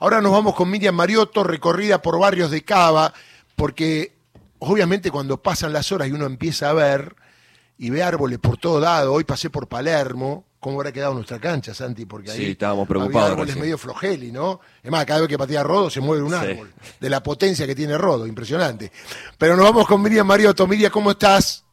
Ahora nos vamos con Miriam Mariotto, recorrida por barrios de Cava, porque obviamente cuando pasan las horas y uno empieza a ver y ve árboles por todo lado, hoy pasé por Palermo, ¿cómo habrá quedado nuestra cancha, Santi? Porque ahí Sí, estábamos había preocupados árboles recién. medio flojeli, ¿no? Es más, cada vez que patea Rodo se mueve un Sí. árbol, de la potencia que tiene Rodo, impresionante. Pero nos vamos con Miriam Mariotto. Miriam, ¿cómo estás?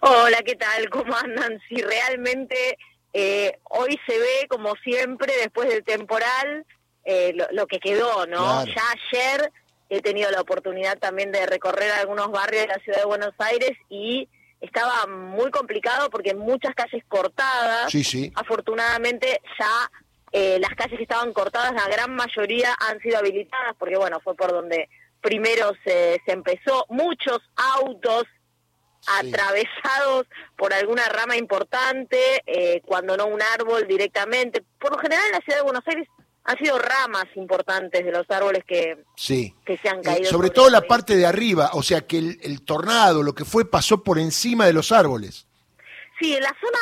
Hola, ¿qué tal? ¿Cómo andan? Si realmente eh, hoy se ve, como siempre, después del temporal, eh, lo, lo que quedó, ¿no? Claro. Ya ayer he tenido la oportunidad también de recorrer algunos barrios de la ciudad de Buenos Aires y estaba muy complicado porque muchas calles cortadas. Sí, sí. Afortunadamente ya eh, las calles que estaban cortadas, la gran mayoría han sido habilitadas porque, bueno, fue por donde primero se, se empezó. Muchos autos Sí. atravesados por alguna rama importante, eh, cuando no un árbol directamente. Por lo general en la ciudad de Buenos Aires han sido ramas importantes de los árboles que, Sí. que se han Eh, caído. sobre sobre todo la parte de arriba, o sea que el, el tornado, lo que fue, pasó por encima de los árboles. Sí, en la zona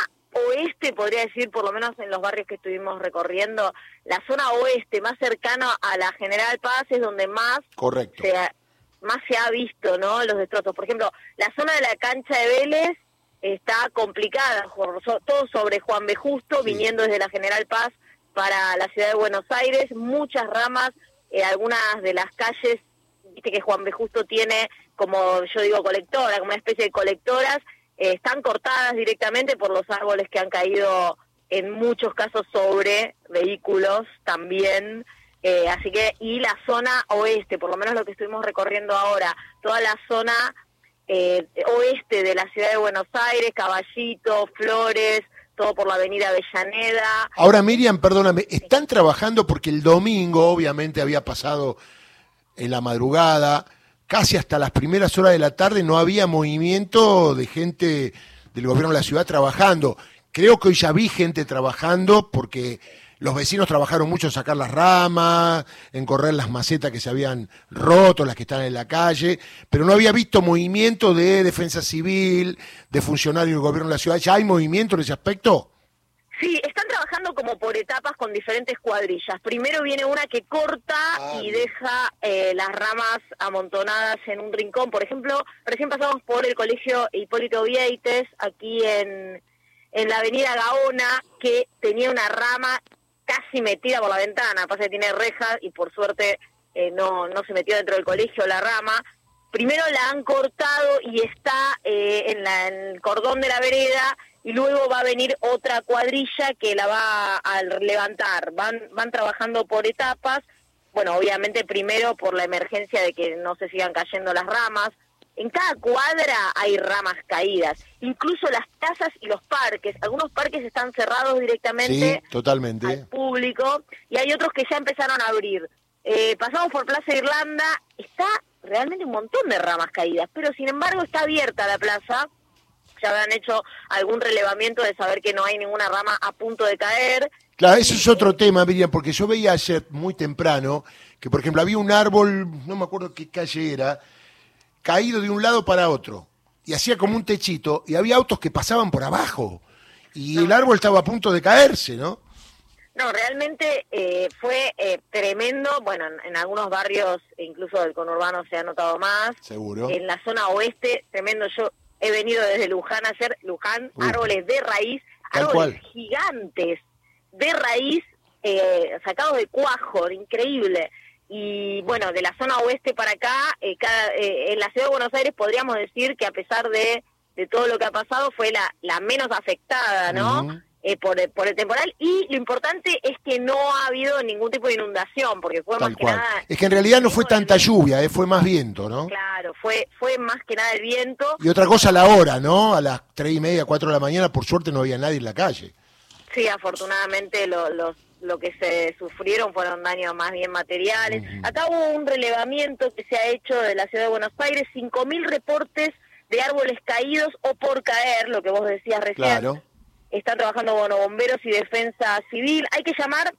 oeste, podría decir, por lo menos en los barrios que estuvimos recorriendo, la zona oeste, más cercana a la General Paz, es donde más Correcto. se ha, más se ha visto, ¿no? Los destrozos. Por ejemplo, la zona de la cancha de Vélez está complicada, todo sobre Juan B. Justo, Sí. viniendo desde la General Paz para la ciudad de Buenos Aires, muchas ramas, eh, algunas de las calles, viste que Juan B. Justo tiene, como yo digo, colectora, como una especie de colectoras, eh, están cortadas directamente por los árboles que han caído en muchos casos sobre vehículos también. Eh, así que, y la zona oeste, por lo menos lo que estuvimos recorriendo ahora, toda la zona eh, oeste de la ciudad de Buenos Aires, Caballito, Flores, todo por la avenida Avellaneda. Ahora, Miriam, perdóname, están trabajando porque el domingo, obviamente, había pasado en la madrugada, casi hasta las primeras horas de la tarde, no había movimiento de gente del gobierno de la ciudad trabajando. Creo que hoy ya vi gente trabajando porque los vecinos trabajaron mucho en sacar las ramas, en correr las macetas que se habían roto, las que están en la calle, pero no había visto movimiento de defensa civil, de funcionarios del gobierno de la ciudad. ¿Ya hay movimiento en ese aspecto? Sí, están trabajando como por etapas con diferentes cuadrillas. Primero viene una que corta Ah, y deja eh, las ramas amontonadas en un rincón. Por ejemplo, recién pasamos por el colegio Hipólito Vieites, aquí en, en la avenida Gaona, que tenía una rama casi metida por la ventana. Pasa que tiene rejas y por suerte eh, no, no se metió dentro del colegio la rama. Primero la han cortado y está eh, en, la- en el cordón de la vereda y luego va a venir otra cuadrilla que la va a levantar. Van, van trabajando por etapas. Bueno, obviamente primero por la emergencia de que no se sigan cayendo las ramas. En cada cuadra hay ramas caídas, incluso las casas y los parques. Algunos parques están cerrados directamente Sí, totalmente. al público y hay otros que ya empezaron a abrir. Eh, pasamos por Plaza Irlanda, está realmente un montón de ramas caídas, pero sin embargo está abierta la plaza. Ya habían hecho algún relevamiento de saber que no hay ninguna rama a punto de caer. Claro, eso es otro tema, Miriam, porque yo veía ayer muy temprano que, por ejemplo, había un árbol, no me acuerdo qué calle era, caído de un lado para otro, y hacía como un techito, y había autos que pasaban por abajo, y el árbol estaba a punto de caerse, ¿no? No, realmente eh, fue eh, tremendo. Bueno, en, en algunos barrios, incluso del conurbano, se ha notado más. Seguro. En la zona oeste, tremendo. Yo he venido desde Luján ayer. Luján, Uy. árboles de raíz, árboles cual. gigantes de raíz, eh, sacados de cuajo, increíble. Y bueno, de la zona oeste para acá, eh, cada- eh, en la ciudad de Buenos Aires podríamos decir que a pesar de, de todo lo que ha pasado, fue la, la menos afectada, ¿no? Eh, por, el, por el temporal y lo importante es que no ha habido ningún tipo de inundación porque fue Tal más que cual. nada Es que en realidad no fue tanta lluvia, eh, fue más viento, ¿no? claro fue fue más que nada el viento Y otra cosa a la hora, ¿no? A las tres y media, cuatro de la mañana, por suerte no había nadie en la calle. sí afortunadamente lo, los lo que se sufrieron fueron daños más bien materiales Ujú. acá hubo un relevamiento que se ha hecho de la ciudad de Buenos Aires 5.000 reportes de árboles caídos o por caer lo que vos decías recién Claro. Están trabajando bueno, bomberos y defensa civil. Hay que llamar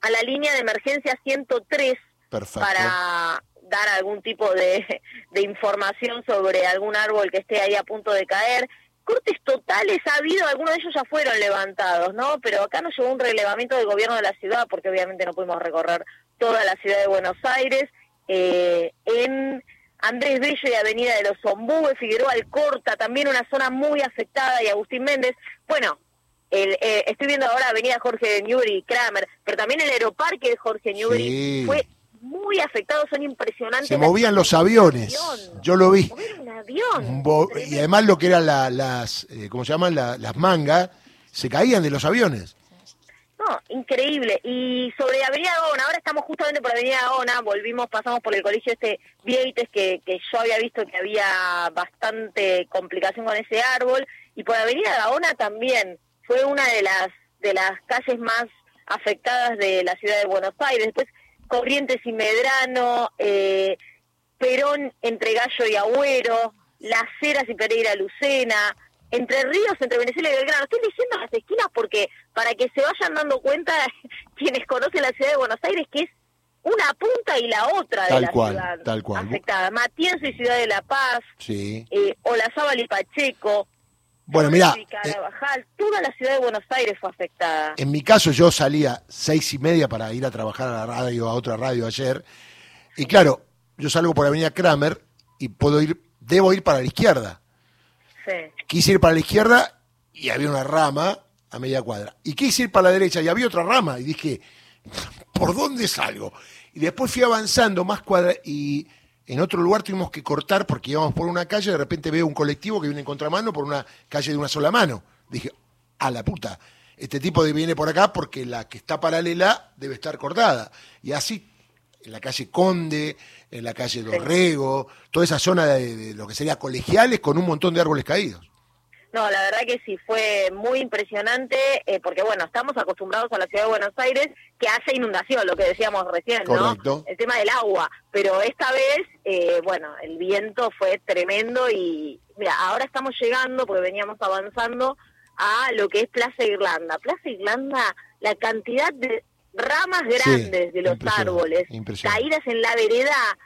a la línea de emergencia 103 Perfecto. para dar algún tipo de, de información sobre algún árbol que esté ahí a punto de caer. Cortes totales ha habido, algunos de ellos ya fueron levantados, ¿no? Pero acá nos llegó un relevamiento del gobierno de la ciudad, porque obviamente no pudimos recorrer toda la ciudad de Buenos Aires, eh, en Andrés Bello y Avenida de los Ombúes, Figueroa Alcorta, también una zona muy afectada, y Agustín Méndez. Bueno, el, eh, estoy viendo ahora Avenida Jorge Newbery, Kramer, pero también el aeroparque de Jorge Newbery fue muy afectado, son impresionantes. Se movían los aviones, yo lo vi. Un avión. y además lo que eran las, eh, ¿cómo se llaman? las mangas, se caían de los aviones. Increíble. Y sobre Avenida Gaona, ahora estamos justamente por Avenida Gaona, volvimos, pasamos por el colegio este Vieites, que, que yo había visto que había bastante complicación con ese árbol, y por Avenida Gaona también fue una de las, de las calles más afectadas de la ciudad de Buenos Aires. Después Corrientes y Medrano, eh, Perón entre Gallo y Agüero, Las Heras y Pereira Lucena, entre Ríos, entre Venezuela y Belgrano. Estoy diciendo las esquinas porque para que se vayan dando cuenta quienes conocen la ciudad de Buenos Aires que es una punta y la otra de la ciudad tal cual. afectada. Matienzo y Ciudad de la Paz, sí. eh, Olazábal y Pacheco. Bueno, mira, eh, toda la ciudad de Buenos Aires fue afectada. En mi caso, yo salía seis y media para ir a trabajar a la radio, a otra radio ayer, y claro, yo salgo por Avenida Kramer y puedo ir, debo ir para la izquierda. Quise ir para la izquierda y había una rama a media cuadra. Y quise ir para la derecha y había otra rama. Y dije, ¿por dónde salgo? Y después fui avanzando más cuadra y en otro lugar tuvimos que cortar porque íbamos por una calle. De repente veo un colectivo que viene en contramano por una calle de una sola mano. Dije, a la puta. Este tipo viene por acá porque la que está paralela debe estar cortada. Y así, en la calle Conde, en la calle Dorrego, toda esa zona de, lo que sería colegiales con un montón de árboles caídos. No, la verdad que sí, fue muy impresionante, eh, porque bueno, estamos acostumbrados a la ciudad de Buenos Aires que hace inundación, lo que decíamos recién, ¿no? El tema del agua, pero esta vez, eh, bueno, el viento fue tremendo y, mira, ahora estamos llegando, porque veníamos avanzando, a lo que es Plaza Irlanda. Plaza Irlanda, la cantidad de ramas grandes de los árboles, caídas en la vereda,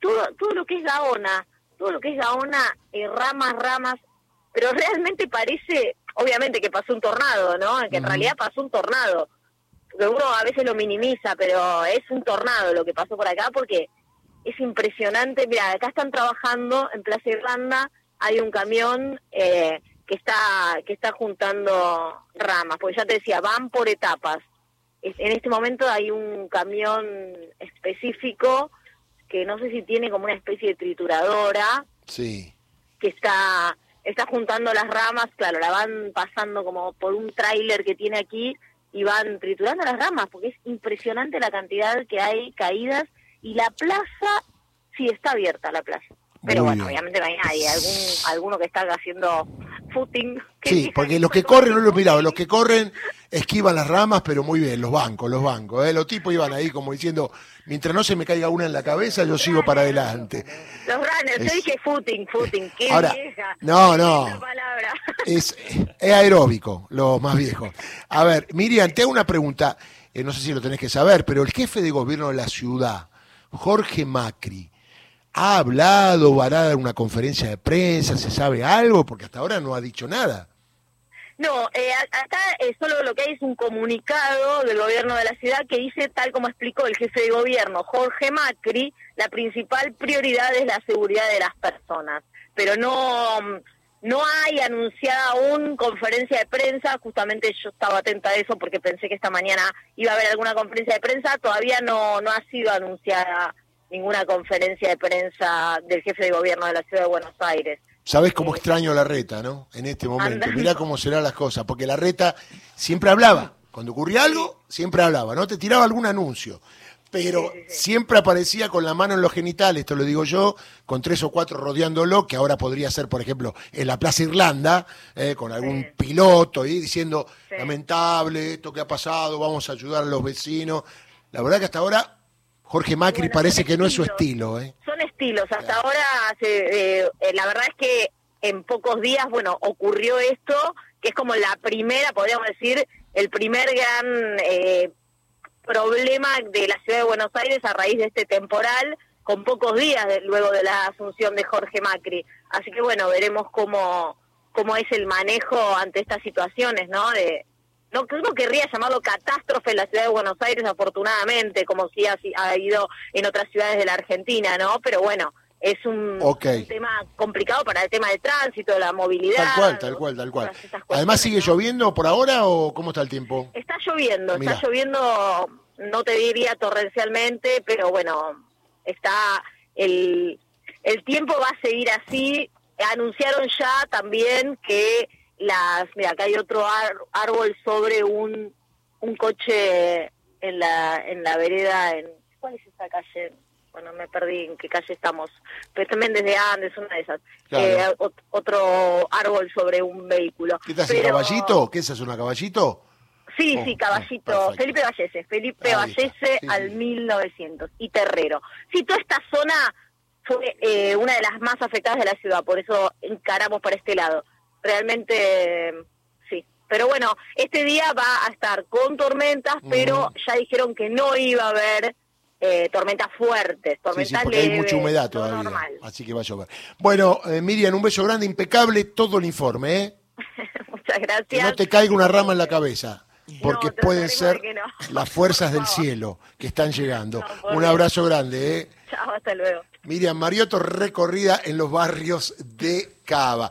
todo, todo lo que es Gaona, todo lo que es Gaona, eh, ramas, ramas, pero realmente parece, obviamente que pasó un tornado, ¿no? Que en realidad pasó un tornado. Que uno a veces lo minimiza, pero es un tornado lo que pasó por acá porque es impresionante. Mira, acá están trabajando en Plaza Irlanda, hay un camión eh, que está que está juntando ramas, porque ya te decía, van por etapas en este momento hay un camión específico que no sé si tiene como una especie de trituradora. Sí. Que está está juntando las ramas, claro, la van pasando como por un tráiler que tiene aquí y van triturando las ramas, porque es impresionante la cantidad que hay caídas y la plaza sí está abierta la plaza. Pero bueno, obviamente no hay nadie, algún, alguno que está haciendo footing. Sí, porque los que corren, no lo he mirado, los que corren esquivan las ramas, pero muy bien, los bancos, los bancos. ¿eh? Los tipos iban ahí como diciendo, mientras no se me caiga una en la cabeza, yo sigo para adelante. Los runners, yo dije footing, footing, qué Ahora, vieja. No, no. Es, es aeróbico, lo más viejo. A ver, Miriam, te hago una pregunta, eh, no sé si lo tenés que saber, pero el jefe de gobierno de la ciudad, Jorge Macri, ¿Ha hablado, va a una conferencia de prensa? ¿Se sabe algo? Porque hasta ahora no ha dicho nada. No, eh, acá eh, solo lo que hay es un comunicado del gobierno de la ciudad que dice, tal como explicó el jefe de gobierno, Jorge Macri, la principal prioridad es la seguridad de las personas. Pero no, no hay anunciada aún conferencia de prensa, justamente yo estaba atenta a eso porque pensé que esta mañana iba a haber alguna conferencia de prensa, todavía no, no ha sido anunciada ninguna conferencia de prensa del jefe de gobierno de la ciudad de Buenos Aires. Sabes cómo extraño la reta, ¿no? En este momento. Mirá cómo serán las cosas, porque la reta siempre hablaba. Cuando ocurría algo, siempre hablaba, ¿no? Te tiraba algún anuncio. Pero siempre aparecía con la mano en los genitales, esto lo digo yo, con tres o cuatro rodeándolo, que ahora podría ser, por ejemplo, en la Plaza Irlanda, eh, con algún piloto y diciendo, lamentable, esto que ha pasado, vamos a ayudar a los vecinos. La verdad que hasta ahora Jorge Macri parece que no es su estilo. ¿eh? Son estilos. Hasta ahora, eh, eh, la verdad es que en pocos días, bueno, ocurrió esto, que es como la primera, podríamos decir, el primer gran eh, problema de la ciudad de Buenos Aires a raíz de este temporal, con pocos días luego de la asunción de Jorge Macri. Así que bueno, veremos cómo, cómo es el manejo ante estas situaciones, ¿no? De, no, no querría llamarlo catástrofe en la ciudad de Buenos Aires, afortunadamente, como si ha, ha ido en otras ciudades de la Argentina, ¿no? Pero bueno, es un, tema complicado para el tema de tránsito, la movilidad. Tal cual, tal cual, tal cual. Además, ¿sigue lloviendo por ahora o cómo está el tiempo? Está lloviendo, está lloviendo, no te diría torrencialmente, pero bueno, está el, el tiempo va a seguir así. Anunciaron ya también que las, mira, acá hay otro árbol sobre un, un coche en la, en la vereda, en, ¿cuál es esta calle? bueno, me perdí en qué calle estamos, pero también desde Andes, una de esas, eh, otro árbol sobre un vehículo. ¿Qué te caballito? ¿Qué es eso, una caballito? Sí, sí, oh, caballito, Felipe Vallese, Felipe Vallese al 1900, y Terrero. Sí, toda esta zona fue eh, una de las más afectadas de la ciudad, por eso encaramos para este lado. Realmente, sí. Pero bueno, este día va a estar con tormentas, pero ya dijeron que no iba a haber eh, tormentas fuertes, tormentas sí, porque hay mucha humedad todavía, así que va a llover. Bueno, eh, Miriam, un beso grande, impecable todo el informe, ¿eh? Muchas gracias. Que no te caiga una rama en la cabeza, porque pueden ser las fuerzas del cielo que están llegando. un abrazo grande, ¿eh? Chao, hasta luego. Miriam Marioto, recorrida en los barrios de Cava.